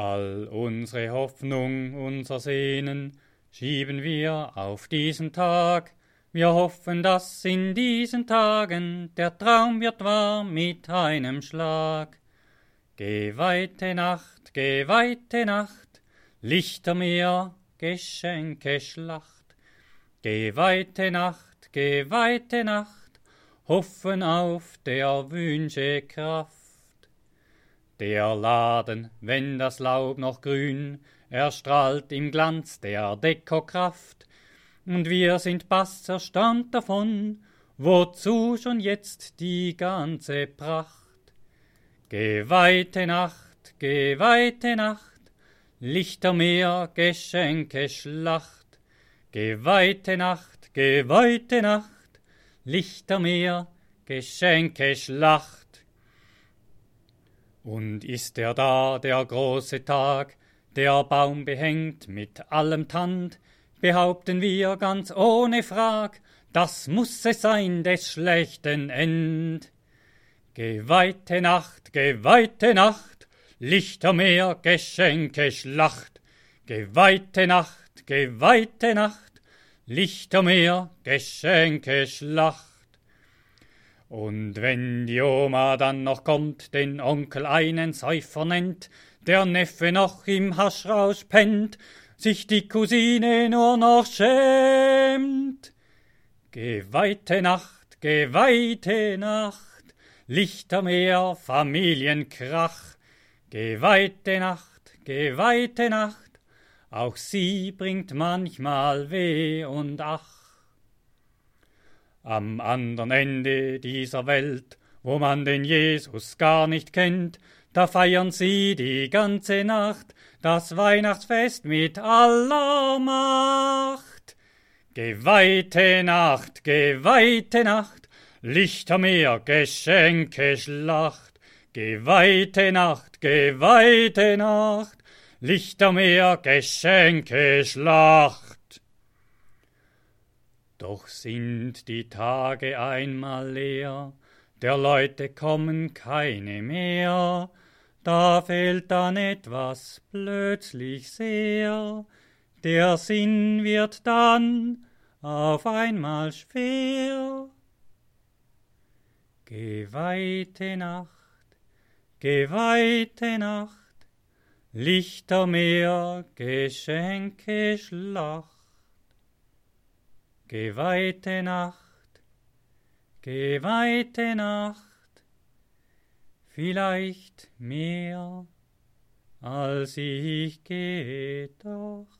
All unsere Hoffnung, unser Sehnen schieben wir auf diesen Tag. Wir hoffen, dass in diesen Tagen der Traum wird wahr mit einem Schlag. Geh weite Nacht, geh weite Nacht, Lichter mir, Geschenke Schlacht. Geh weite Nacht, geh weite Nacht, hoffen auf der Wünsche Kraft. Der Laden, wenn das Laub noch grün, erstrahlt im Glanz der Dekokraft, und wir sind bass erstaunt davon, wozu schon jetzt die ganze Pracht. Geweihte Nacht, geweihte Nacht, Lichtermeer, Geschenke, Schlacht. Geweihte Nacht, geweihte Nacht, Lichtermeer, Geschenke, Schlacht. Und ist er da, der große Tag, der Baum behängt mit allem Tand, behaupten wir ganz ohne Frag, das muss es sein des schlechten End. Geweihte Nacht, geweihte Nacht, Lichtermeer, Geschenke, Schlacht. Geweihte Nacht, geweihte Nacht, Lichtermeer, Geschenke, Schlacht. Und wenn die Oma dann noch kommt, den Onkel einen Säufer nennt, der Neffe noch im Haschrausch pennt, sich die Cousine nur noch schämt. Geweihte Nacht, geweihte Nacht, Lichtermeer, Familienkrach, geweihte Nacht, geweihte Nacht, auch sie bringt manchmal Weh und Ach. Am andern Ende dieser Welt, wo man den Jesus gar nicht kennt, da feiern sie die ganze Nacht das Weihnachtsfest mit aller Macht. Geweihte Nacht, geweihte Nacht, Lichtermeer, Geschenke, Schlacht. Geweihte Nacht, geweihte Nacht, Lichtermeer, Geschenke, Schlacht. Doch sind die Tage einmal leer, der Leute kommen keine mehr, da fehlt dann etwas plötzlich sehr, der Sinn wird dann auf einmal schwer. Geweihte Nacht, geweihte Nacht, Lichtermeer, Geschenke, Schlacht. Geweihte Nacht, geweihte Nacht, vielleicht mehr, als ich gedacht.